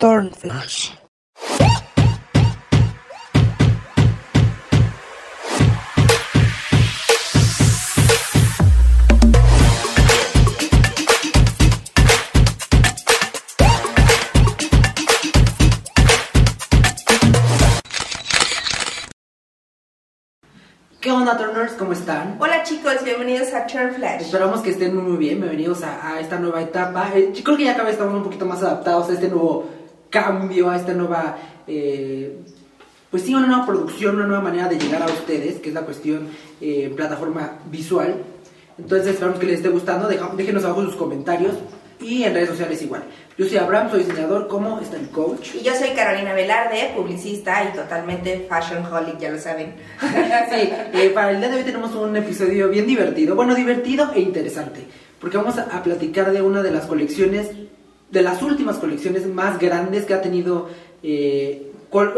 Turnflash. ¿Qué onda, Turners? ¿Cómo están? Hola chicos, bienvenidos a Turn Flash. Esperamos que estén muy, muy bien. Bienvenidos a, a esta nueva etapa. Eh, yo creo que ya cada vez estamos un poquito más adaptados a este nuevo cambio, a esta nueva. eh, pues sí, una nueva producción, una nueva manera de llegar a ustedes, que es la cuestión eh, en plataforma visual. Entonces, esperamos que les esté gustando. Deja- déjenos abajo sus comentarios y en redes sociales igual. Yo soy Abraham, soy diseñador como está el coach. Y yo soy Carolina Velarde, publicista y totalmente fashion holic, ya lo saben. Sí, eh, para el día de hoy tenemos un episodio bien divertido, bueno, divertido e interesante, porque vamos a, a platicar de una de las colecciones, de las últimas colecciones más grandes que ha tenido, eh,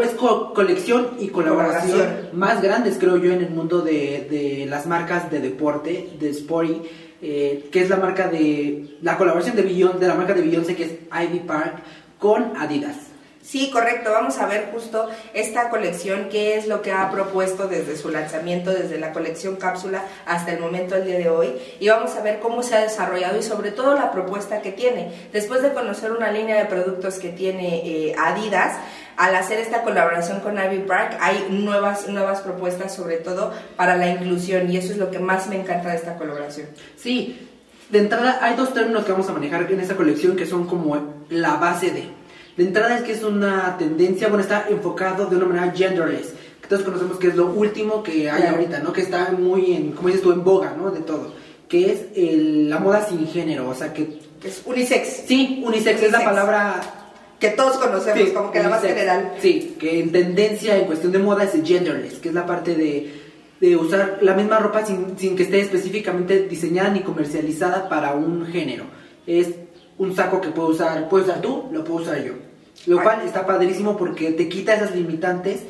es co- colección y colaboración, Colaboración. más grandes, creo yo, en el mundo de, de las marcas de deporte, de Sporty, eh, que es la marca de, la colaboración de, Beyoncé, de la marca de Beyoncé, que es Ivy Park, con Adidas. Sí, correcto, vamos a ver justo esta colección, qué es lo que ha propuesto desde su lanzamiento, desde la colección cápsula hasta el momento del día de hoy, y vamos a ver cómo se ha desarrollado y sobre todo la propuesta que tiene. Después de conocer una línea de productos que tiene eh, Adidas, al hacer esta colaboración con Ivy Park hay nuevas, nuevas propuestas sobre todo para la inclusión y eso es lo que más me encanta de esta colaboración. Sí, de entrada hay dos términos que vamos a manejar en esta colección que son como la base de. De entrada es que es una tendencia, bueno, está enfocado de una manera genderless, que todos conocemos que es lo último que hay Claro. ahorita, ¿no? Que está muy en, como dices tú, en boga, ¿no? De todo. Que es el- la moda sin género, o sea que... es unisex. Sí, unisex, es la Unisex. palabra... que todos conocemos, sí, como que la más unisex. general. Sí, que en tendencia en cuestión de moda es genderless, que es la parte de, de usar la misma ropa sin, sin que esté específicamente diseñada ni comercializada para un género. Es un saco que puedo usar, puedes usar tú, lo puedo usar yo. Lo cual está padrísimo porque te quita esas limitantes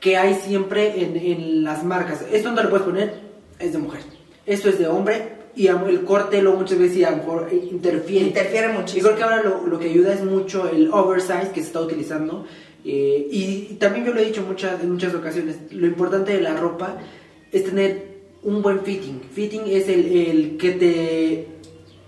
que hay siempre en, en las marcas. Esto donde lo puedes poner es de mujer. Esto es de hombre y el corte lo muchas veces a lo mejor interfiere. Interfiere Yo muchísimo. creo que ahora lo, lo que ayuda es mucho el oversize que se está utilizando. eh, y, y también yo lo he dicho muchas, en muchas ocasiones, lo importante de la ropa es tener un buen fitting. Fitting es el, el que te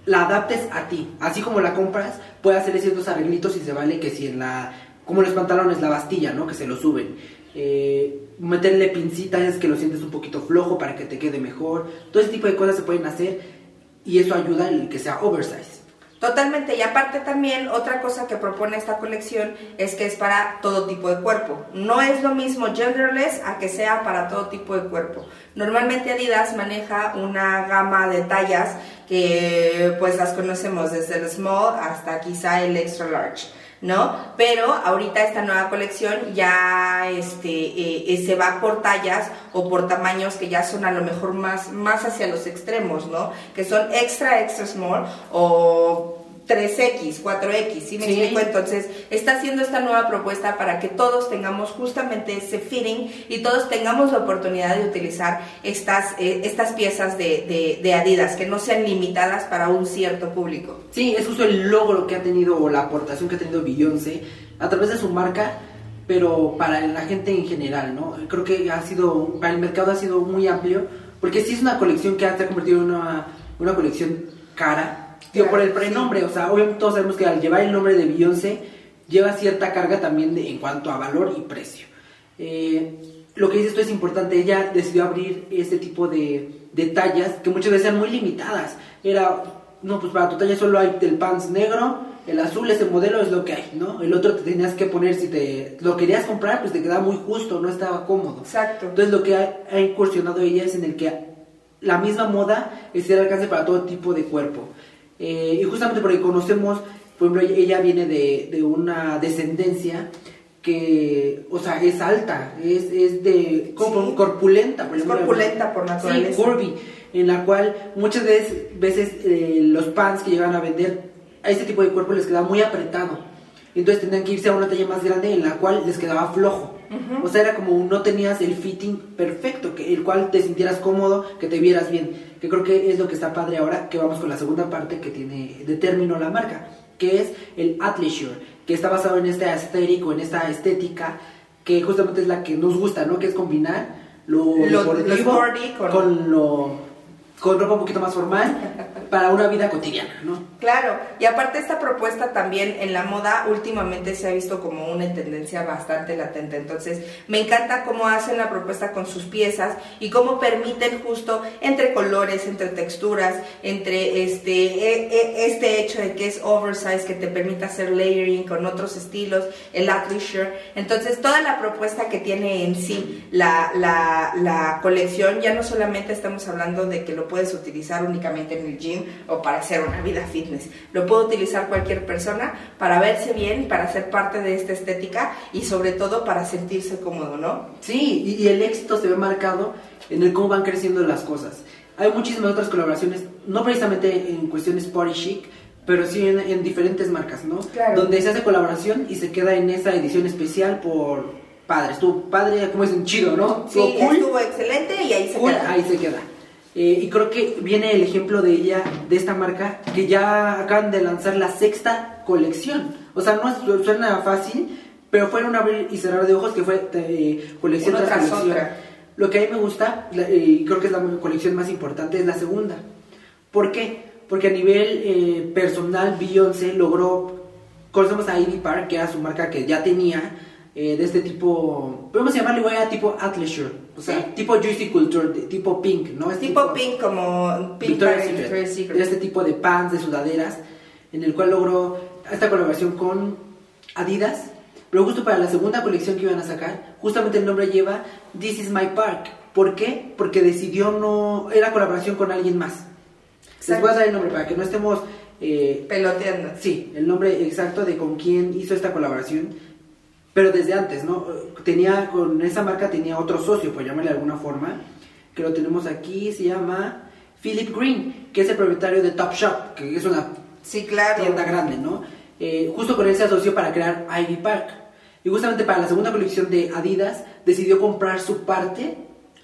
la adaptes a ti. Así como la compras, puede hacerle ciertos arreglitos y se vale que si en la... Como los pantalones, la bastilla, ¿no? Que se lo suben. Eh, meterle pincitas que lo sientes un poquito flojo para que te quede mejor. Todo ese tipo de cosas se pueden hacer y eso ayuda el que sea oversize. Totalmente, y aparte también otra cosa que propone esta colección es que es para todo tipo de cuerpo. No es lo mismo genderless a que sea para todo tipo de cuerpo. Normalmente Adidas maneja una gama de tallas que pues las conocemos desde el small hasta quizá el extra large. ¿no? Pero ahorita esta nueva colección ya este, eh, se va por tallas o por tamaños que ya son a lo mejor más, más hacia los extremos, ¿no? Que son extra, extra small o 3X, 4X, ¿sí me Sí. explico? Entonces, está haciendo esta nueva propuesta para que todos tengamos justamente ese fitting y todos tengamos la oportunidad de utilizar estas, eh, estas piezas de, de- de Adidas, que no sean limitadas para un cierto público. Sí, es justo el logro que ha tenido o la aportación que ha tenido Beyoncé a través de su marca, pero para la gente en general, ¿no? Creo que ha sido, para el mercado ha sido muy amplio, porque sí es una colección que se ha convertido en una, una colección cara, digo, por el prenombre, o sea, obviamente todos sabemos que al llevar el nombre de Beyoncé, lleva cierta carga también de- en cuanto a valor y precio. Eh, lo que dices tú es importante, ella decidió abrir este tipo de, de tallas que muchas veces eran muy limitadas. Era, no, pues para tu talla solo hay el pants negro, el azul, ese modelo es lo que hay, ¿no? El otro te tenías que poner, si te lo querías comprar, pues te quedaba muy justo, no estaba cómodo. Exacto. Entonces lo que ha, ha incursionado ella es en el que la misma moda esté al alcance para todo tipo de cuerpo. Eh, y justamente porque conocemos, por ejemplo, ella- viene de, de una descendencia que, o sea, es alta, es, es de como Sí. corpulenta. por Es ejemplo. corpulenta por naturaleza. Sí, curvy, en la cual muchas veces, veces eh, los pants que llegan a vender a este tipo de cuerpo les quedaba muy apretado. Entonces tenían que irse a una talla más grande en la cual les quedaba flojo. O sea, era como no tenías el fitting perfecto, que el cual te sintieras cómodo, que te vieras bien. Que creo que es lo que está padre ahora, que vamos con la segunda parte que tiene de término la marca, que es el athleisure, que está basado en este estético, en esta estética, que justamente es la que nos gusta, ¿no? Que es combinar lo, Lo- lo con- con lo con ropa un poquito más formal para una vida cotidiana, ¿no? Claro, y aparte esta propuesta también en la moda últimamente se ha visto como una tendencia bastante latente, entonces me encanta cómo hacen la propuesta con sus piezas y cómo permiten justo entre colores, entre texturas, entre este, e- e- este hecho de que es oversize, que te permite hacer layering con otros estilos, el athleisure, entonces toda la propuesta que tiene en sí la, la, la colección, ya no solamente estamos hablando de que lo puedes utilizar únicamente en el gym o para hacer una vida fitness, lo puede utilizar cualquier persona para verse bien, para ser parte de esta estética y sobre todo para sentirse cómodo, ¿no? Sí, y, y el éxito se ve marcado en el cómo van creciendo las cosas. Hay muchísimas otras colaboraciones, no precisamente en cuestiones party chic, pero sí en, en diferentes marcas, ¿no? Claro. Donde se hace colaboración y se queda en esa edición especial por padre. Estuvo padre, como es un chido, ¿no? Sí, cool, estuvo excelente y ahí se cool, queda. ahí se queda. Eh, y creo que viene el ejemplo de ella, de esta marca, que ya acaban de lanzar la sexta colección. O sea, no es- suena fácil, pero fue en un abrir y cerrar de ojos que fue eh, colección Una tras colección. otra. Lo que a mí me gusta, eh, y creo que es la colección más importante, es la segunda. ¿Por qué? Porque a nivel eh, personal, Beyoncé logró, conocemos a Ivy Park, que era su marca que ya tenía, eh, de este tipo, podemos llamarle igual a tipo athleisure, o sea, Sí. tipo juicy culture, de- tipo pink, ¿no? Es Tipo pink como Pink Victoria's Secret, Victoria's Secret. de este tipo de pants, de sudaderas, en el cual logró esta colaboración con Adidas. Pero justo para la segunda colección que iban a sacar, justamente el nombre lleva This is my park. ¿Por qué? Porque decidió no... Era colaboración con alguien más. Les Exacto. voy a dar el nombre para que no estemos... eh, Peloteando. Sí, el nombre exacto de con quién hizo esta colaboración, pero desde antes, ¿no? Tenía, con esa marca tenía otro socio, por llamarle de alguna forma, que lo tenemos aquí, se llama Philip Green, que es el propietario de Top Shop, que es una Sí, claro. tienda grande, ¿no? Eh, justo con él se asoció para crear Ivy Park. Y justamente para la segunda colección de Adidas, decidió comprar su parte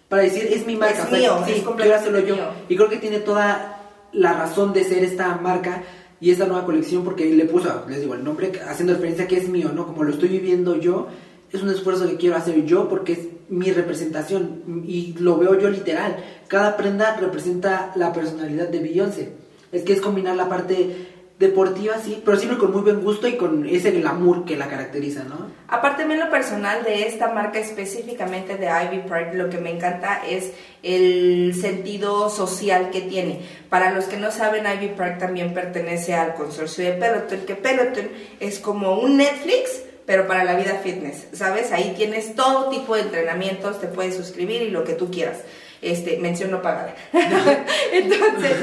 para decir, es mi marca. Es mío, sí, es yo. mío. Y creo que tiene toda la razón de ser esta marca y esta nueva colección porque le puso, les digo, el nombre haciendo referencia a que es mío, ¿no? Como lo estoy viviendo yo, es un esfuerzo que quiero hacer yo porque es mi representación y lo veo yo literal. Cada prenda representa la personalidad de Beyoncé. Es que es combinar la parte deportiva, sí, pero siempre con muy buen gusto y con ese glamour que la caracteriza, ¿no? Aparte, en lo personal de esta marca específicamente de Ivy Park, lo que me encanta es el sentido social que tiene. Para los que no saben, Ivy Park también pertenece al consorcio de Peloton, que Peloton es como un Netflix, pero para la vida fitness, ¿sabes? Ahí tienes todo tipo de entrenamientos, te puedes suscribir y lo que tú quieras. Este, mención no pagada. Entonces,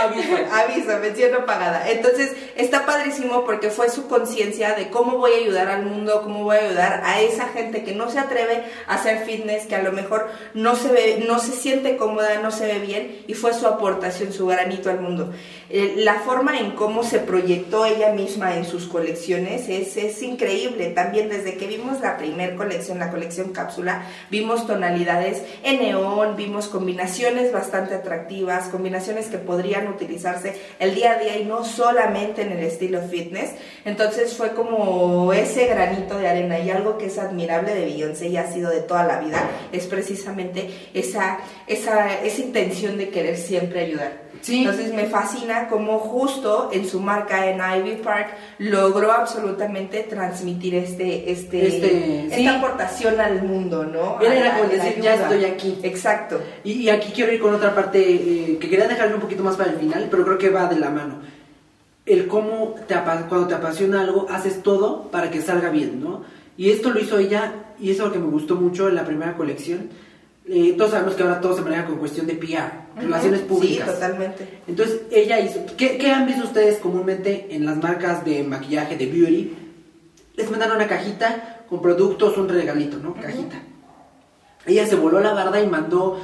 Aviso. Aviso, mención no pagada. Entonces, está padrísimo porque fue su conciencia de cómo voy a ayudar al mundo, cómo voy a ayudar a esa gente que no se atreve a hacer fitness, que a lo mejor no se ve, no se siente cómoda, no se ve bien, y fue su aportación, su granito al mundo. Eh, la forma en cómo se proyectó ella misma en sus colecciones es, es increíble. También desde que vimos la primer colección, la colección cápsula, vimos tonalidades en vimos combinaciones bastante atractivas, combinaciones que podrían utilizarse el día a día y no solamente en el estilo fitness. Entonces fue como ese granito de arena y algo que es admirable de Beyoncé y ha sido de toda la vida es precisamente esa, esa, esa intención de querer siempre ayudar. Sí. Entonces me fascina cómo justo en su marca en Ivy Park logró absolutamente transmitir este, este, Este, esta sí. aportación al mundo, ¿no? Era- como decir, ya estoy aquí. Exacto. Y, y aquí quiero ir con otra parte eh, que quería dejarlo un poquito más para el final, pero creo que va de la mano. El cómo te cuando te apasiona algo, haces todo para que salga bien, ¿no? Y esto lo hizo ella, y eso es lo que me gustó mucho en la primera colección. Eh, todos sabemos que ahora todo se maneja con cuestión de PR, relaciones públicas. Sí, totalmente. Entonces ella hizo. ¿qué, qué han visto ustedes comúnmente en las marcas de maquillaje, de beauty? Les mandan una cajita con productos, un regalito, ¿no? Cajita. Ella se voló la barda y mandó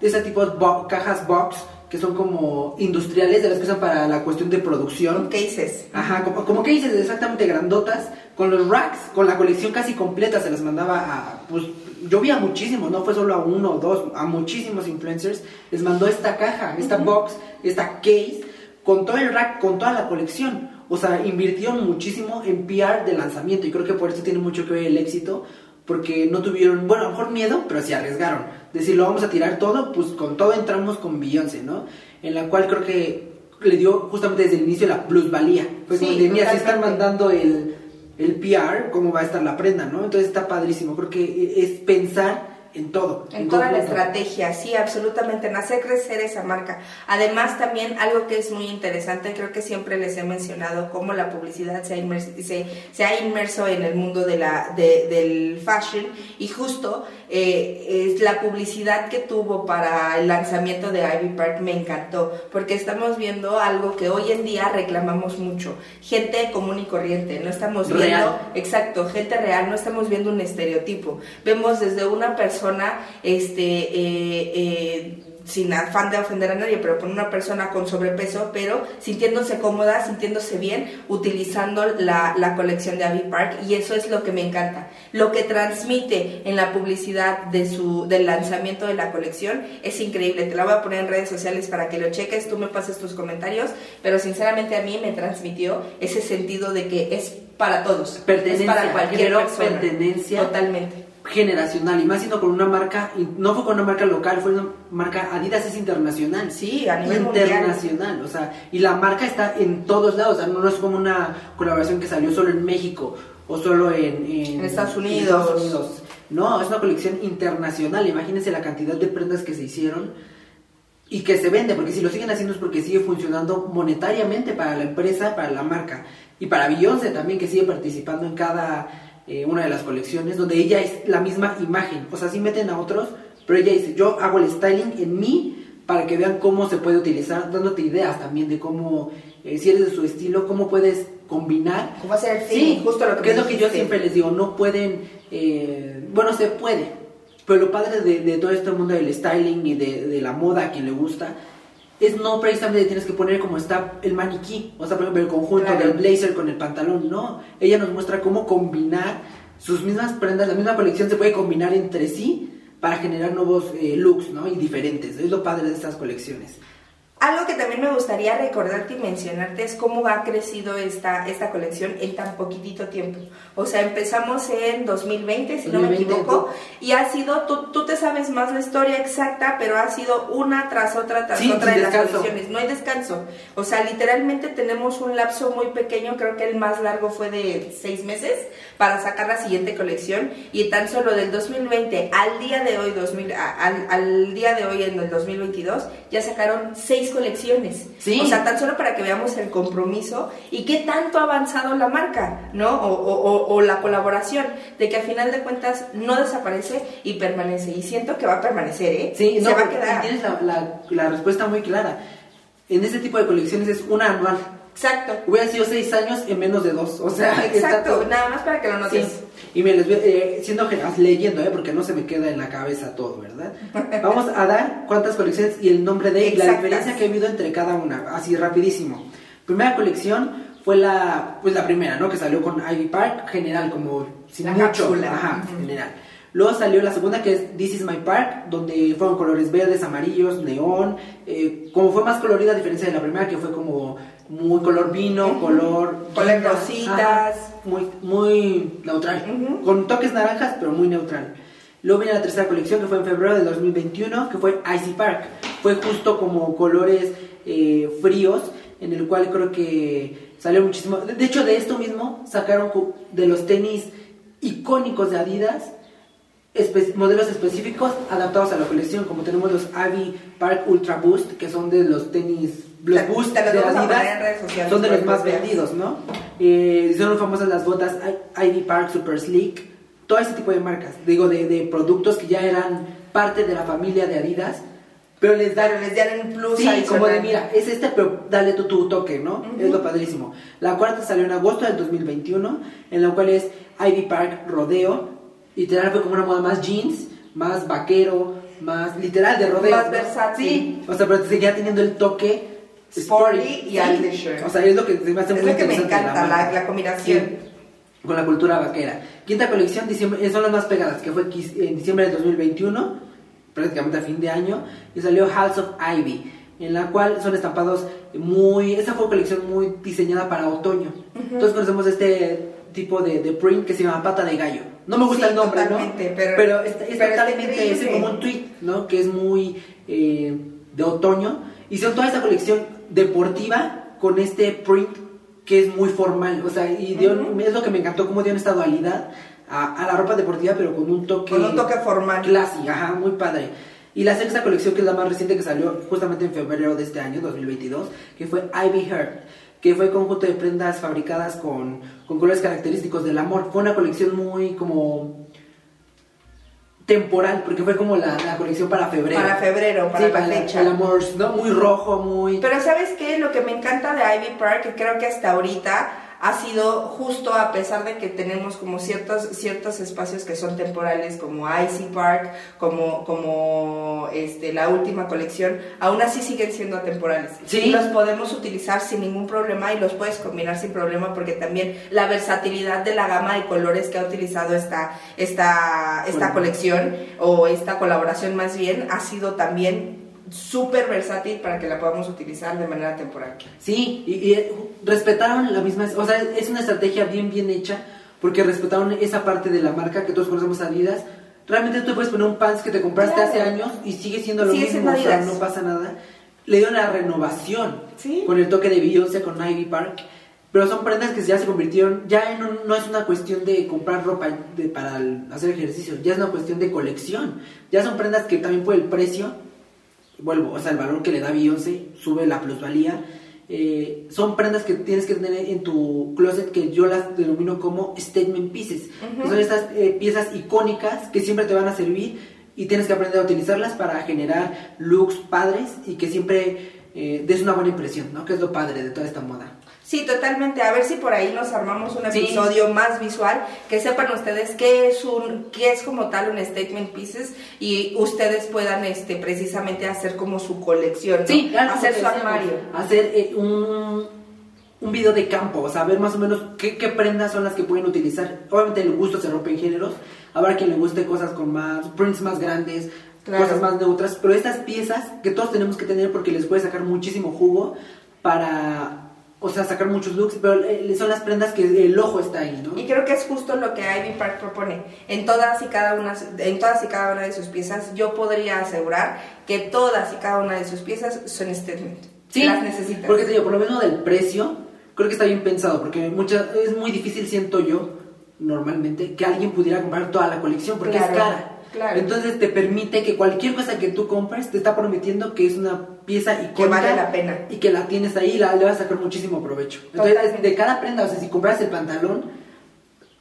de ese tipo de bo- cajas box que son como industriales, de las que usan para la cuestión de producción. Cases. Ajá, como, como dices, exactamente grandotas, con los racks, con la colección casi completa, se las mandaba a, pues, yo vi a muchísimos, no fue solo a uno o dos, a muchísimos influencers, les mandó esta caja, esta box, esta case, con todo el rack, con toda la colección. o sea, invirtieron muchísimo en PR de lanzamiento y creo que por eso tiene mucho que ver el éxito, porque no tuvieron, bueno, a lo mejor miedo, pero sí arriesgaron. Decir, lo vamos a tirar todo, pues con todo entramos con Beyoncé, ¿no? En la cual creo que le dio justamente desde el inicio la plusvalía. Pues Sí, mira, si están mandando el, el PR, ¿cómo va a estar la prenda, no? Entonces está padrísimo, creo que es pensar en todo. En toda todo la punto. estrategia, sí, absolutamente, en hacer crecer esa marca. Además, también algo que es muy interesante, creo que siempre les he mencionado cómo la publicidad se ha inmerso, se, se ha inmerso en el mundo de la, de- del fashion y justo eh, es la publicidad que tuvo para el lanzamiento de Ivy Park me encantó, porque estamos viendo algo que hoy en día reclamamos mucho, gente común y corriente, no estamos viendo, Real. exacto, gente real, no estamos viendo un estereotipo, vemos desde una persona, este, eh, eh, sin afán de ofender a nadie, pero con una persona con sobrepeso, pero sintiéndose cómoda, sintiéndose bien, utilizando la, la colección de Abbey Park, y eso es lo que me encanta. Lo que transmite en la publicidad de su, del lanzamiento de la colección es increíble. Te la voy a poner en redes sociales para que lo cheques, tú me pases tus comentarios, pero sinceramente a mí me transmitió ese sentido de que es para todos, Pertenencia, es para cualquier persona. pertenencia. Totalmente. Generacional y más siendo con una marca no fue con una marca local fue una marca Adidas es internacional Sí, a nivel mundial. internacional o sea y la marca está en todos lados o sea, no, es como una colaboración que salió solo en México o solo en, En Estados Unidos. Estados Unidos. no es una colección internacional imagínense la cantidad de prendas que se hicieron y que se vende, porque si lo siguen haciendo es porque sigue funcionando monetariamente para la empresa, para la marca y para Beyoncé también que sigue participando en cada eh, una de las colecciones donde ella es la misma imagen, o sea, sí meten a otros, pero ella dice, yo hago el styling en mí para que vean cómo se puede utilizar, dándote ideas también de cómo, eh, si eres de su estilo, cómo puedes combinar. ¿Cómo hacer el Sí, feeling? Justo lo que que es lo que yo siempre les digo, no pueden, eh, bueno, se puede, pero lo padre de, de todo este mundo del styling y de, de la moda a quien le gusta es no precisamente tienes que poner como está el maniquí, o sea, por ejemplo, el conjunto Claro. del blazer con el pantalón, no, ella nos muestra cómo combinar sus mismas prendas, la misma colección se puede combinar entre sí para generar nuevos eh, looks, ¿no? Y diferentes, es lo padre de estas colecciones. Algo que también me gustaría recordarte y mencionarte es cómo ha crecido esta, esta colección en tan poquitito tiempo. O sea, empezamos en 2020, si no me 2020, equivoco, y ha sido, tú, tú te sabes más la historia exacta, pero ha sido una tras otra tras Sí, otra de las colecciones. No hay descanso. O sea, literalmente tenemos un lapso muy pequeño, creo que el más largo fue de seis meses para sacar la siguiente colección y tan solo del 2020 al día de hoy, 2000, a- al, al día de hoy en el 2022, ya sacaron seis colecciones. Sí. O sea, tan solo para que veamos el compromiso y qué tanto ha avanzado la marca, ¿no? O, o- o- o la colaboración, de que al final de cuentas no desaparece y permanece. Y siento que va a permanecer, ¿eh? Sí, Se no, va a quedar. tienes la, la- la respuesta muy clara. En este tipo de colecciones es una anual. Exacto. Hubiera sido seis años en menos de dos. O sea, Exacto, nada más para que lo Sí. notes. Y me les voy, eh, siendo leyendo, eh, porque no se me queda en la cabeza todo, ¿verdad? Vamos a dar cuántas colecciones y el nombre de y la diferencia que ha habido entre cada una, así rapidísimo. Primera colección fue la, pues la primera, ¿no? Que salió con Ivy Park, general, como sin La mucho, cápsula. ajá, general. Luego salió la segunda que es This is my park, donde fueron colores verdes, amarillos, neón. eh, como fue más colorida a diferencia de la primera que fue como muy color vino, color... Color rositas. muy, muy neutral, con toques naranjas, pero muy neutral. Luego viene la tercera colección que fue en febrero del 2021, que fue Icy Park. Fue justo como colores eh, fríos, en el cual creo que salió muchísimo. De de hecho, de esto mismo sacaron de los tenis icónicos de Adidas espe- modelos específicos adaptados a la colección, como tenemos los Ivy Park Ultra Boost, que son de los tenis, los Te- Boost te los de Adidas, sociales son de los más vendidos, ¿no? Eh, son famosas las botas Ivy Park Super Sleek, todo ese tipo de marcas, digo, de, de productos que ya eran parte de la familia de Adidas, pero les dan les dieron un plus Sí, como de mira, es este, pero dale tú tu toque, ¿no? Ujú. Es lo padrísimo. La cuarta salió en agosto del 2021, en la cual es Ivy Park Rodeo. Literal fue como una moda más jeans, más vaquero, más literal de rodeo. Más versátil. Sí, o sea, pero seguía teniendo el toque Sporty y Sí. outdoorshirt. O sea, es lo que me hace Es muy lo que me de encanta, la, marca. la combinación. Sí, con la cultura vaquera. Quinta colección, diciembre, eh, son las más pegadas, que fue en diciembre del 2021, prácticamente a fin de año, y salió House of Ivy, en la cual son estampados muy, esa fue una colección muy diseñada para otoño. Entonces conocemos este tipo de, de, print que se llama pata de gallo. No me gusta el nombre, ¿no? Pero, pero es, totalmente es como un tweet, ¿no? Que es muy eh, de otoño. Hicieron toda esa colección deportiva con este print que es muy formal. O sea, y es lo que me encantó, cómo dieron esta dualidad a, a, la ropa deportiva, pero con un toque... Con un toque formal. Clásico, ajá, muy padre. Y la sexta colección, que es la más reciente que salió justamente en febrero de este año, 2022, que fue Ivy Heart, que fue conjunto de prendas fabricadas con, con colores característicos del amor. Fue una colección muy como temporal, porque fue como la, la, colección para febrero. Para febrero, para la fecha. El amor, ¿no? Muy rojo, muy... Pero ¿sabes qué? Lo que me encanta de Ivy Park, que creo que hasta ahorita ha sido justo a pesar de que tenemos como ciertos, ciertos espacios que son temporales, como Icy Park, como, como este, la última colección, aún así siguen siendo temporales. ¿Sí? Los podemos utilizar sin ningún problema y los puedes combinar sin problema porque también la versatilidad de la gama de colores que ha utilizado esta, esta, esta colección o esta colaboración más bien ha sido también súper versátil para que la podamos utilizar de manera temporal. Sí, y, eh, respetaron la misma, o sea, es una estrategia bien, bien hecha, porque respetaron esa parte de la marca que todos conocemos Adidas. Realmente tú puedes poner un pants que te compraste hace años y sigue siendo lo mismo, o sea, no pasa nada. Le dieron la renovación con el toque de Beyoncé con Ivy Park. Pero son prendas que ya se convirtieron, ya en no es una cuestión de comprar ropa de, para hacer ejercicio, ya es una cuestión de colección. Ya son prendas que también por el precio vuelvo, o sea, el valor que le da Beyoncé sube la plusvalía. Eh, son prendas que tienes que tener en tu closet que yo las denomino como statement pieces. Son estas eh, piezas icónicas que siempre te van a servir y tienes que aprender a utilizarlas para generar looks padres y que siempre eh, des una buena impresión, ¿no? Que es lo padre de toda esta moda. Sí, totalmente. A ver si por ahí nos armamos un episodio más visual, que sepan ustedes qué es un, qué es como tal un statement pieces y ustedes puedan este precisamente hacer como su colección, sí, hacer su armario, hacer eh, un un video de campo, o sea, ver más o menos qué, qué, prendas son las que pueden utilizar. Obviamente el gusto se rompe en géneros, habrá quien le guste cosas con más, prints más grandes, cosas más neutras, pero estas piezas que todos tenemos que tener porque les puede sacar muchísimo jugo para o sea, sacar muchos looks, pero eh, son las prendas que el ojo está ahí, ¿no? Y creo que es justo lo que Ivy Park propone. En todas y cada una, en todas y cada una de sus piezas, yo podría asegurar que todas y cada una de sus piezas son statement. Sí, las necesitas. Porque por lo menos del precio, creo que está bien pensado, porque muchas, es muy difícil, siento yo, normalmente, que alguien pudiera comprar toda la colección, porque es cara. Entonces te permite que cualquier cosa que tú compres te está prometiendo que es una pieza icónica. Que vale la pena. Y que la tienes ahí y la, le vas a sacar muchísimo provecho. Entonces, de cada prenda, o sea, si compras el pantalón,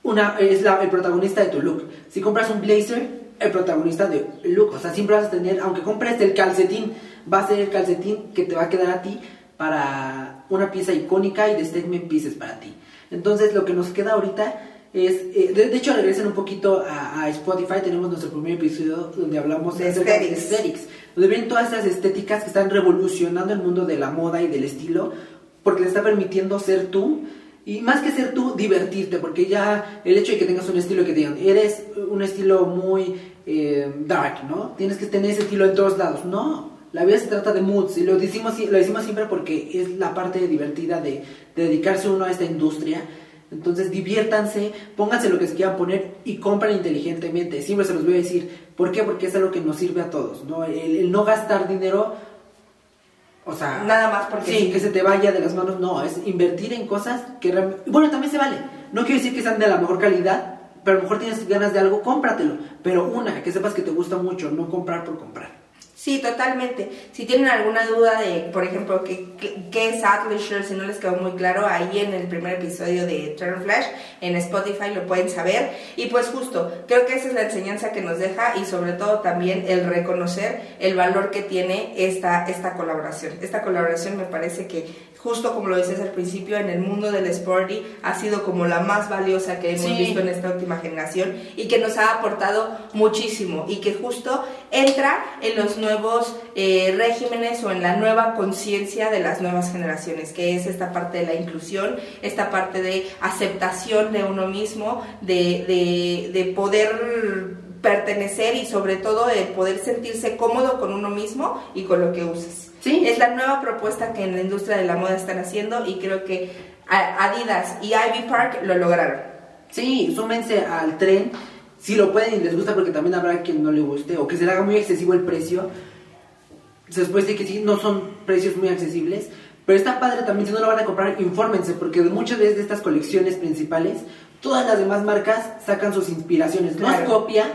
una es la, el protagonista de tu look. Si compras un blazer, el protagonista de look. O sea, siempre vas a tener, aunque compres el calcetín, va a ser el calcetín que te va a quedar a ti para una pieza icónica y de statement pieces para ti. Entonces, lo que nos queda ahorita es, eh, de, hecho, regresen un poquito a, Spotify. Tenemos nuestro primer episodio donde hablamos de aesthetics. donde ven todas esas estéticas que están revolucionando el mundo de la moda y del estilo, porque te está permitiendo ser tú. Y más que ser tú, divertirte, porque ya el hecho de que tengas un estilo que digan, eres un estilo muy eh, dark, ¿no? Tienes que tener ese estilo en todos lados. No, la vida se trata de moods y lo decimos, lo decimos siempre porque es la parte divertida de, de dedicarse uno a esta industria entonces diviértanse, pónganse lo que se quieran poner y compren inteligentemente. Siempre se los voy a decir. ¿Por qué? Porque es algo que nos sirve a todos. ¿no? El, no gastar dinero, o sea... Nada más porque... Sí, que se te vaya de las manos. No, es invertir en cosas que realmente... Bueno, también se vale. No quiero decir que sean de la mejor calidad, pero a lo mejor tienes ganas de algo, cómpratelo. Pero una, que sepas que te gusta mucho, no comprar por comprar. Sí, totalmente. Si tienen alguna duda de, por ejemplo, qué, qué, es Atlasher, si no les quedó muy claro, ahí en el primer episodio de Turn Flash, en Spotify lo pueden saber. Y pues justo, creo que esa es la enseñanza que nos deja y sobre todo también el reconocer el valor que tiene esta, esta colaboración. Esta colaboración me parece que justo como lo decías al principio, en el mundo del sporty ha sido como la más valiosa que hemos visto en esta última generación y que nos ha aportado muchísimo y que justo entra en los nuevos eh, regímenes o en la nueva conciencia de las nuevas generaciones, que es esta parte de la inclusión, esta parte de aceptación de uno mismo, de, de, de poder pertenecer y sobre todo de poder sentirse cómodo con uno mismo y con lo que uses. Sí. Es la nueva propuesta que en la industria de la moda están haciendo y creo que Adidas y Ivy Park lo lograron. Sí, súmense al tren. Si lo pueden y les gusta, porque también habrá quien no le guste o que se le haga muy excesivo el precio. Después de que sí, no son precios muy accesibles. Pero está padre también, si no lo van a comprar, infórmense, porque de muchas veces de estas colecciones principales, todas las demás marcas sacan sus inspiraciones. No es copia,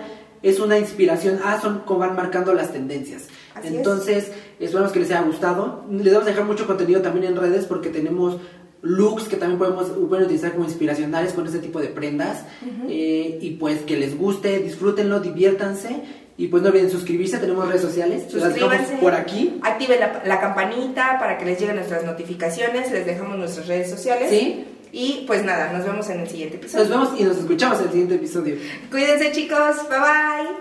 es una inspiración. Ah, son como van marcando las tendencias. Así es. Entonces, esperamos que les haya gustado. Les vamos a dejar mucho contenido también en redes porque tenemos looks que también podemos pueden utilizar como inspiracionales con este tipo de prendas. Eh, y pues que les guste, disfrútenlo, diviértanse. Y pues no olviden suscribirse, tenemos redes sociales. Las dejamos por aquí. Activen la, la campanita para que les lleguen nuestras notificaciones. Les dejamos nuestras redes sociales. Sí. Y pues nada, nos vemos en el siguiente episodio. Nos vemos y nos escuchamos en el siguiente episodio. Cuídense chicos. Bye bye.